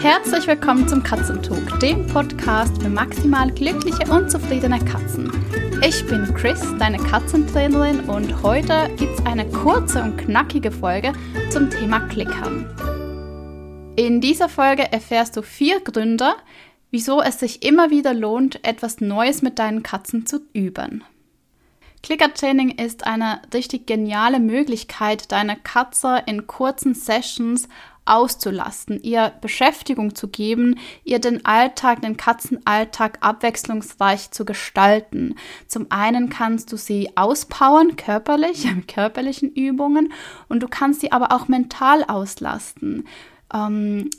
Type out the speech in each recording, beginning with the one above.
Herzlich willkommen zum Katzentalk, dem Podcast für maximal glückliche und zufriedene Katzen. Ich bin Chris, deine Katzentrainerin und heute gibt es eine kurze und knackige Folge zum Thema Klickern. In dieser Folge erfährst du vier Gründe, wieso es sich immer wieder lohnt, etwas Neues mit deinen Katzen zu üben. Klickertraining ist eine richtig geniale Möglichkeit, deine Katze in kurzen Sessions auszulasten, ihr Beschäftigung zu geben, ihr den Alltag, den Katzenalltag abwechslungsreich zu gestalten. Zum einen kannst du sie auspowern, körperlich, mit körperlichen Übungen, und du kannst sie aber auch mental auslasten. Ähm,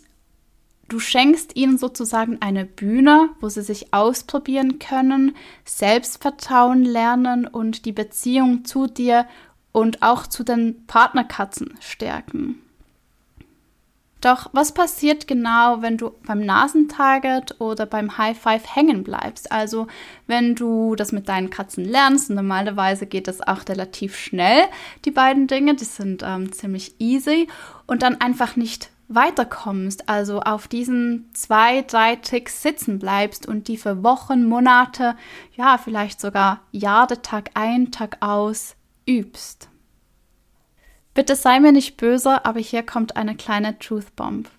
Du schenkst ihnen sozusagen eine Bühne, wo sie sich ausprobieren können, Selbstvertrauen lernen und die Beziehung zu dir und auch zu den Partnerkatzen stärken. Doch was passiert genau, wenn du beim Nasentarget oder beim High Five hängen bleibst? Also wenn du das mit deinen Katzen lernst, normalerweise geht das auch relativ schnell, die beiden Dinge, die sind ähm, ziemlich easy und dann einfach nicht weiterkommst, also auf diesen zwei, drei Tricks sitzen bleibst und die für Wochen, Monate, ja, vielleicht sogar Jahre, Tag ein, Tag aus übst. Bitte sei mir nicht böse, aber hier kommt eine kleine Truth Bomb.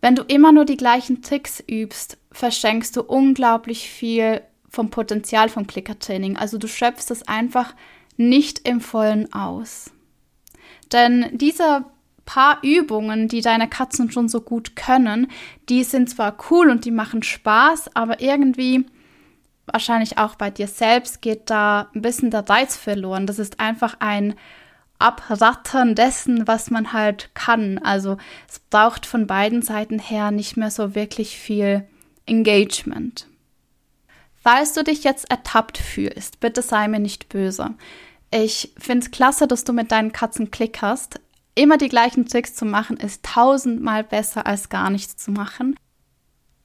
Wenn du immer nur die gleichen Tricks übst, verschenkst du unglaublich viel vom Potenzial vom Klickertraining. Also du schöpfst es einfach nicht im vollen aus. Denn diese paar Übungen, die deine Katzen schon so gut können, die sind zwar cool und die machen Spaß, aber irgendwie wahrscheinlich auch bei dir selbst geht da ein bisschen der Reiz verloren. Das ist einfach ein Abrattern dessen, was man halt kann. Also es braucht von beiden Seiten her nicht mehr so wirklich viel Engagement. Falls du dich jetzt ertappt fühlst, bitte sei mir nicht böse. Ich finde es klasse, dass du mit deinen Katzen klickerst. Immer die gleichen Tricks zu machen, ist tausendmal besser als gar nichts zu machen.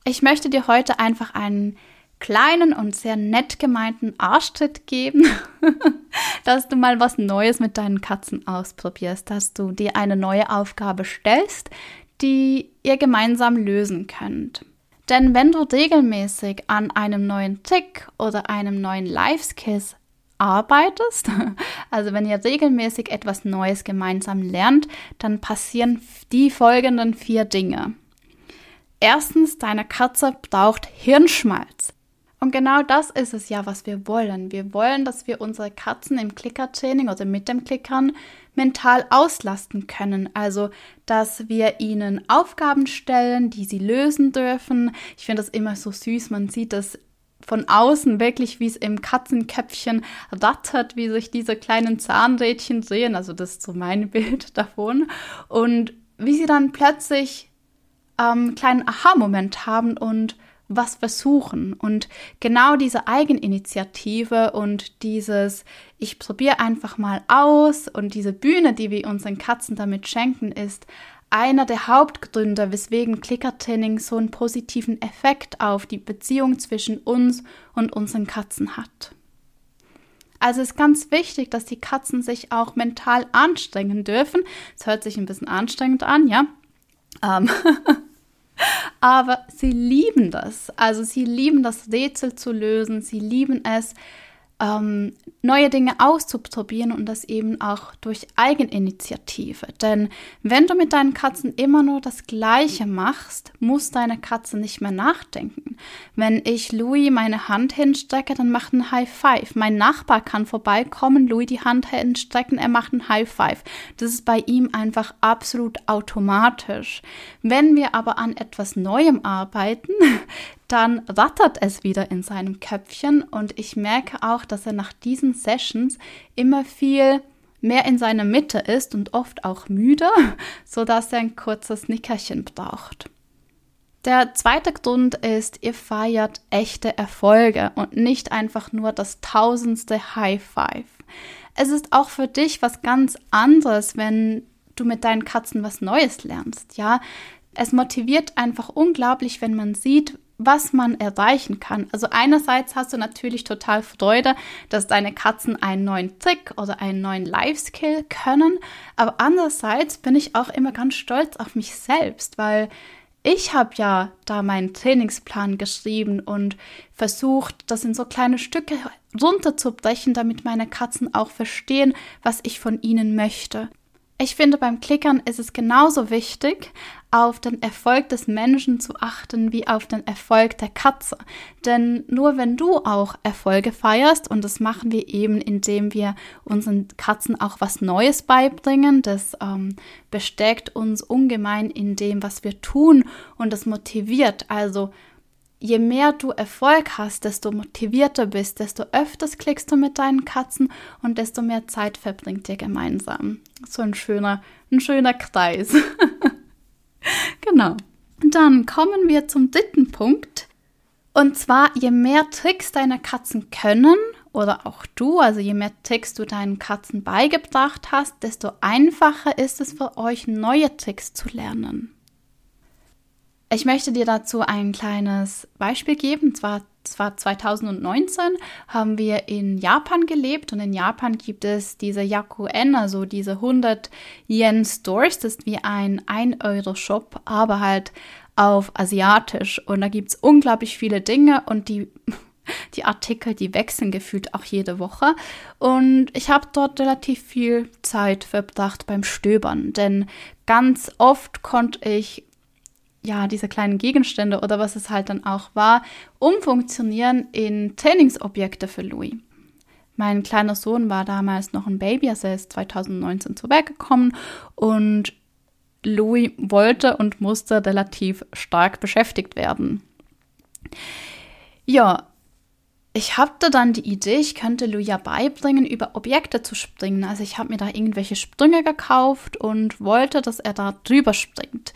Ich möchte dir heute einfach einen kleinen und sehr nett gemeinten Arschtritt geben, dass du mal was Neues mit deinen Katzen ausprobierst, dass du dir eine neue Aufgabe stellst, die ihr gemeinsam lösen könnt. Denn wenn du regelmäßig an einem neuen Trick oder einem neuen Life-Skill arbeitest, also wenn ihr regelmäßig etwas Neues gemeinsam lernt, dann passieren die folgenden vier Dinge. Erstens, deine Katze braucht Hirnschmalz. Und genau das ist es ja, was wir wollen. Wir wollen, dass wir unsere Katzen im Klickertraining oder mit dem Klickern mental auslasten können. Also, dass wir ihnen Aufgaben stellen, die sie lösen dürfen. Ich finde das immer so süß. Man sieht das von außen wirklich, wie es im Katzenköpfchen rattert, wie sich diese kleinen Zahnrädchen drehen. Also, das ist so mein Bild davon. Und wie sie dann plötzlich ähm, einen kleinen Aha-Moment haben und was versuchen. Und genau diese Eigeninitiative und dieses, ich probiere einfach mal aus und diese Bühne, die wir unseren Katzen damit schenken, ist einer der Hauptgründe, weswegen Klickertraining so einen positiven Effekt auf die Beziehung zwischen uns und unseren Katzen hat. Also ist ganz wichtig, dass die Katzen sich auch mental anstrengen dürfen. Es hört sich ein bisschen anstrengend an, ja. Ähm Aber sie lieben das. Also sie lieben das Rätsel zu lösen. Sie lieben es, ähm, neue Dinge auszuprobieren und das eben auch durch Eigeninitiative. Denn wenn du mit deinen Katzen immer nur das Gleiche machst, muss deine Katze nicht mehr nachdenken. Wenn ich Louis meine Hand hinstrecke, dann macht ein High Five. Mein Nachbar kann vorbeikommen, Louis die Hand hinstrecken, er macht ein High Five. Das ist bei ihm einfach absolut automatisch. Wenn wir aber an etwas Neuem arbeiten, dann rattert es wieder in seinem Köpfchen und ich merke auch, dass er nach diesen Sessions immer viel mehr in seiner Mitte ist und oft auch müde, sodass er ein kurzes Nickerchen braucht. Der zweite Grund ist, ihr feiert echte Erfolge und nicht einfach nur das tausendste High Five. Es ist auch für dich was ganz anderes, wenn du mit deinen Katzen was Neues lernst, ja. Es motiviert einfach unglaublich, wenn man sieht, was man erreichen kann. Also einerseits hast du natürlich total Freude, dass deine Katzen einen neuen Trick oder einen neuen Life-Skill können, aber andererseits bin ich auch immer ganz stolz auf mich selbst, weil ich habe ja da meinen Trainingsplan geschrieben und versucht, das in so kleine Stücke runterzubrechen, damit meine Katzen auch verstehen, was ich von ihnen möchte. Ich finde, beim Klickern ist es genauso wichtig, auf den Erfolg des Menschen zu achten wie auf den Erfolg der Katze. Denn nur wenn du auch Erfolge feierst, und das machen wir eben, indem wir unseren Katzen auch was Neues beibringen, das ähm, bestärkt uns ungemein in dem, was wir tun und das motiviert. Also je mehr du Erfolg hast, desto motivierter bist, desto öfters klickst du mit deinen Katzen und desto mehr Zeit verbringt ihr gemeinsam. So ein schöner, ein schöner Kreis. genau. Dann kommen wir zum dritten Punkt. Und zwar, je mehr Tricks deine Katzen können oder auch du, also je mehr Tricks du deinen Katzen beigebracht hast, desto einfacher ist es für euch, neue Tricks zu lernen. Ich möchte dir dazu ein kleines Beispiel geben. Und zwar, zwar 2019 haben wir in Japan gelebt und in Japan gibt es diese Yakuen, also diese 100 Yen Stores. Das ist wie ein 1-Euro-Shop, aber halt auf asiatisch. Und da gibt es unglaublich viele Dinge und die die Artikel, die wechseln gefühlt auch jede Woche. Und ich habe dort relativ viel Zeit verbracht beim Stöbern, denn ganz oft konnte ich ja, diese kleinen Gegenstände oder was es halt dann auch war, umfunktionieren in Trainingsobjekte für Louis. Mein kleiner Sohn war damals noch ein Baby, also er ist 2019 zur Welt gekommen und Louis wollte und musste relativ stark beschäftigt werden. Ja, ich hatte dann die Idee, ich könnte Louis ja beibringen, über Objekte zu springen. Also ich habe mir da irgendwelche Sprünge gekauft und wollte, dass er da drüber springt.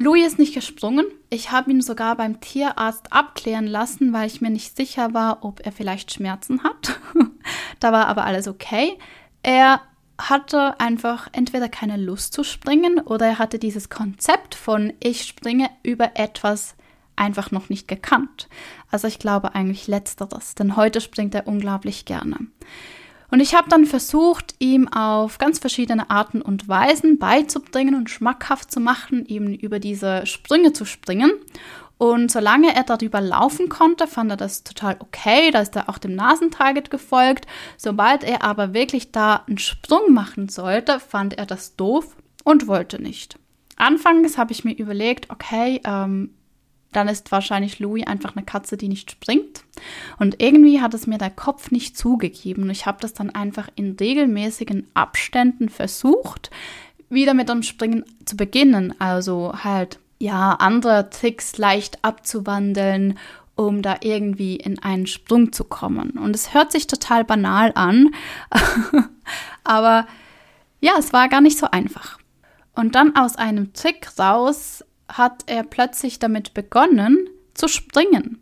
Louis ist nicht gesprungen. Ich habe ihn sogar beim Tierarzt abklären lassen, weil ich mir nicht sicher war, ob er vielleicht Schmerzen hat. da war aber alles okay. Er hatte einfach entweder keine Lust zu springen oder er hatte dieses Konzept von ich springe über etwas einfach noch nicht gekannt. Also ich glaube eigentlich letzteres, denn heute springt er unglaublich gerne. Und ich habe dann versucht, ihm auf ganz verschiedene Arten und Weisen beizubringen und schmackhaft zu machen, eben über diese Sprünge zu springen. Und solange er darüber laufen konnte, fand er das total okay. Da ist er auch dem Nasentarget gefolgt. Sobald er aber wirklich da einen Sprung machen sollte, fand er das doof und wollte nicht. Anfangs habe ich mir überlegt, okay, ähm, dann ist wahrscheinlich Louis einfach eine Katze, die nicht springt. Und irgendwie hat es mir der Kopf nicht zugegeben. Ich habe das dann einfach in regelmäßigen Abständen versucht, wieder mit dem Springen zu beginnen. Also halt, ja, andere Tricks leicht abzuwandeln, um da irgendwie in einen Sprung zu kommen. Und es hört sich total banal an, aber ja, es war gar nicht so einfach. Und dann aus einem Trick raus hat er plötzlich damit begonnen zu springen.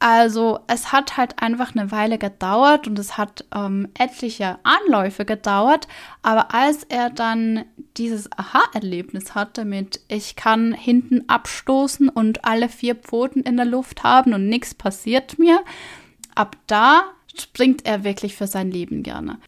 Also es hat halt einfach eine Weile gedauert und es hat ähm, etliche Anläufe gedauert, aber als er dann dieses Aha-Erlebnis hatte mit ich kann hinten abstoßen und alle vier Pfoten in der Luft haben und nichts passiert mir, ab da springt er wirklich für sein Leben gerne.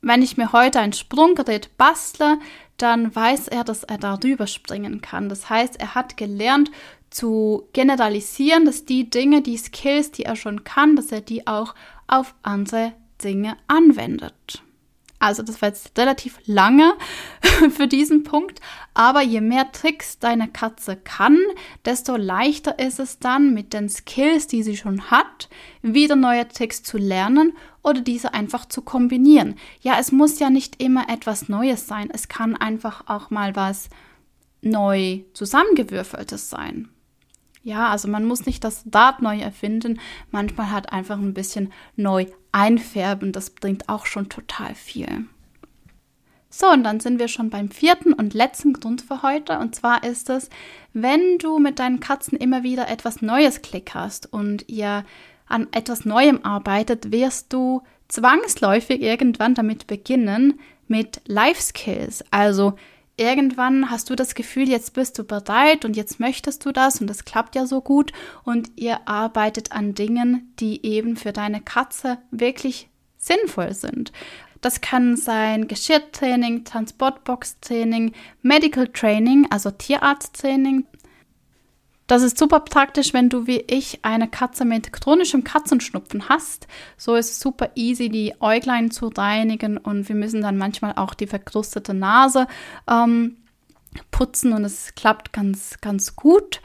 Wenn ich mir heute ein Sprunggerät bastle, dann weiß er, dass er darüber springen kann. Das heißt, er hat gelernt zu generalisieren, dass die Dinge, die Skills, die er schon kann, dass er die auch auf andere Dinge anwendet. Also das war jetzt relativ lange für diesen Punkt, aber je mehr Tricks deine Katze kann, desto leichter ist es dann mit den Skills, die sie schon hat, wieder neue Tricks zu lernen oder diese einfach zu kombinieren. Ja, es muss ja nicht immer etwas Neues sein, es kann einfach auch mal was neu zusammengewürfeltes sein. Ja, also man muss nicht das Dart neu erfinden, manchmal hat einfach ein bisschen neu einfärben, das bringt auch schon total viel. So, und dann sind wir schon beim vierten und letzten Grund für heute. Und zwar ist es, wenn du mit deinen Katzen immer wieder etwas Neues klickerst und ihr an etwas Neuem arbeitet, wirst du zwangsläufig irgendwann damit beginnen mit Life Skills. Also irgendwann hast du das Gefühl, jetzt bist du bereit und jetzt möchtest du das und das klappt ja so gut und ihr arbeitet an Dingen, die eben für deine Katze wirklich sinnvoll sind. Das kann sein Geschirrtraining, Transportbox-Training, Medical Training, also Tierarzttraining. Das ist super praktisch, wenn du wie ich eine Katze mit chronischem Katzenschnupfen hast. So ist es super easy, die Äuglein zu reinigen und wir müssen dann manchmal auch die verkrustete Nase ähm, putzen und es klappt ganz, ganz gut.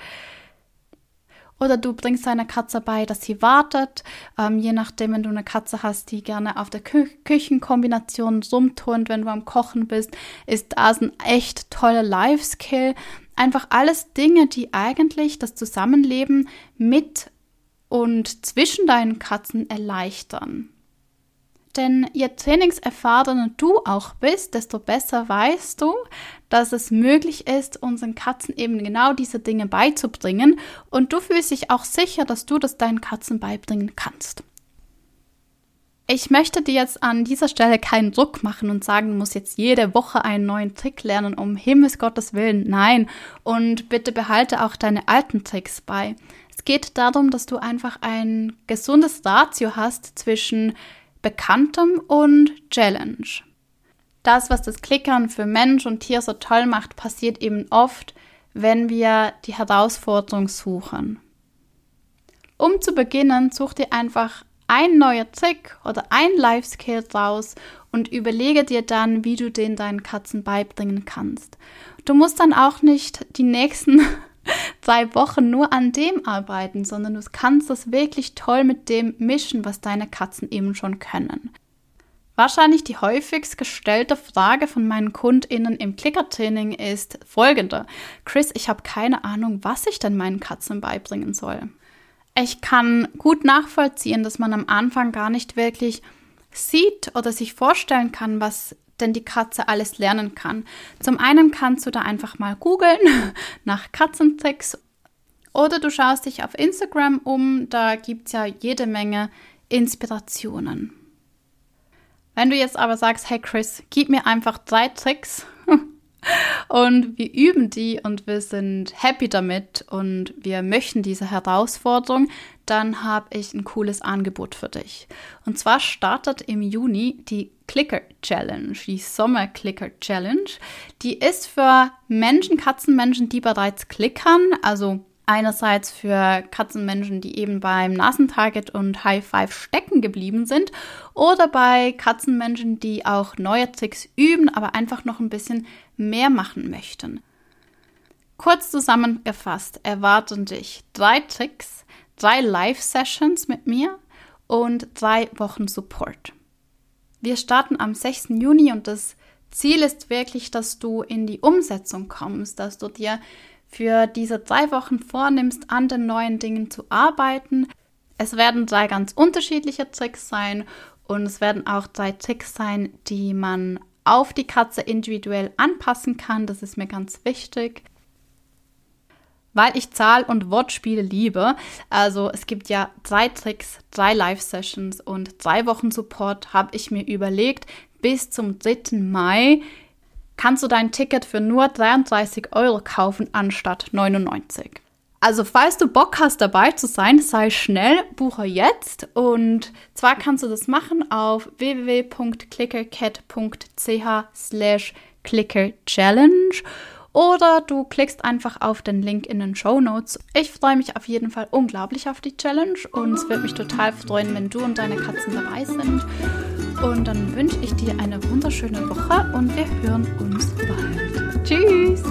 Oder du bringst deiner Katze bei, dass sie wartet. Ähm, je nachdem, wenn du eine Katze hast, die gerne auf der Kü Küchenkombination rumturnt, wenn du am Kochen bist, ist das ein echt toller Life-Skill. Einfach alles Dinge, die eigentlich das Zusammenleben mit und zwischen deinen Katzen erleichtern. Denn je trainingserfahrener du auch bist, desto besser weißt du, dass es möglich ist, unseren Katzen eben genau diese Dinge beizubringen. Und du fühlst dich auch sicher, dass du das deinen Katzen beibringen kannst. Ich möchte dir jetzt an dieser Stelle keinen Druck machen und sagen, du musst jetzt jede Woche einen neuen Trick lernen, um Himmels Gottes Willen. Nein. Und bitte behalte auch deine alten Tricks bei. Es geht darum, dass du einfach ein gesundes Ratio hast zwischen Bekanntem und Challenge. Das, was das Klickern für Mensch und Tier so toll macht, passiert eben oft, wenn wir die Herausforderung suchen. Um zu beginnen, such dir einfach ein neuer Trick oder ein Life-Skill raus und überlege dir dann, wie du den deinen Katzen beibringen kannst. Du musst dann auch nicht die nächsten zwei Wochen nur an dem arbeiten, sondern du kannst das wirklich toll mit dem mischen, was deine Katzen eben schon können. Wahrscheinlich die häufigst gestellte Frage von meinen KundInnen im Klickertraining ist folgende. Chris, ich habe keine Ahnung, was ich denn meinen Katzen beibringen soll. Ich kann gut nachvollziehen, dass man am Anfang gar nicht wirklich sieht oder sich vorstellen kann, was denn die Katze alles lernen kann. Zum einen kannst du da einfach mal googeln nach Katzentricks oder du schaust dich auf Instagram um, da gibt es ja jede Menge Inspirationen. Wenn du jetzt aber sagst, hey Chris, gib mir einfach drei Tricks und wir üben die und wir sind happy damit und wir möchten diese Herausforderung, dann habe ich ein cooles Angebot für dich. Und zwar startet im Juni die Clicker Challenge, die Sommer Clicker Challenge. Die ist für Menschen, Katzenmenschen, die bereits klickern, also einerseits für Katzenmenschen, die eben beim Nasentarget und High Five stecken geblieben sind, oder bei Katzenmenschen, die auch neue Tricks üben, aber einfach noch ein bisschen mehr machen möchten. Kurz zusammengefasst erwarten dich drei Tricks, drei Live-Sessions mit mir und drei Wochen Support. Wir starten am 6. Juni und das Ziel ist wirklich, dass du in die Umsetzung kommst, dass du dir für diese drei Wochen vornimmst, an den neuen Dingen zu arbeiten. Es werden drei ganz unterschiedliche Tricks sein und es werden auch drei Tricks sein, die man auf die Katze individuell anpassen kann. Das ist mir ganz wichtig weil ich Zahl- und Wortspiele liebe. Also es gibt ja drei Tricks, drei Live-Sessions und drei Wochen Support habe ich mir überlegt. Bis zum 3. Mai kannst du dein Ticket für nur 33 Euro kaufen anstatt 99. Also falls du Bock hast dabei zu sein, sei schnell, buche jetzt und zwar kannst du das machen auf www.clickercat.ch slash clickerchallenge oder du klickst einfach auf den Link in den Show Notes. Ich freue mich auf jeden Fall unglaublich auf die Challenge und es würde mich total freuen, wenn du und deine Katzen dabei sind. Und dann wünsche ich dir eine wunderschöne Woche und wir hören uns bald. Tschüss!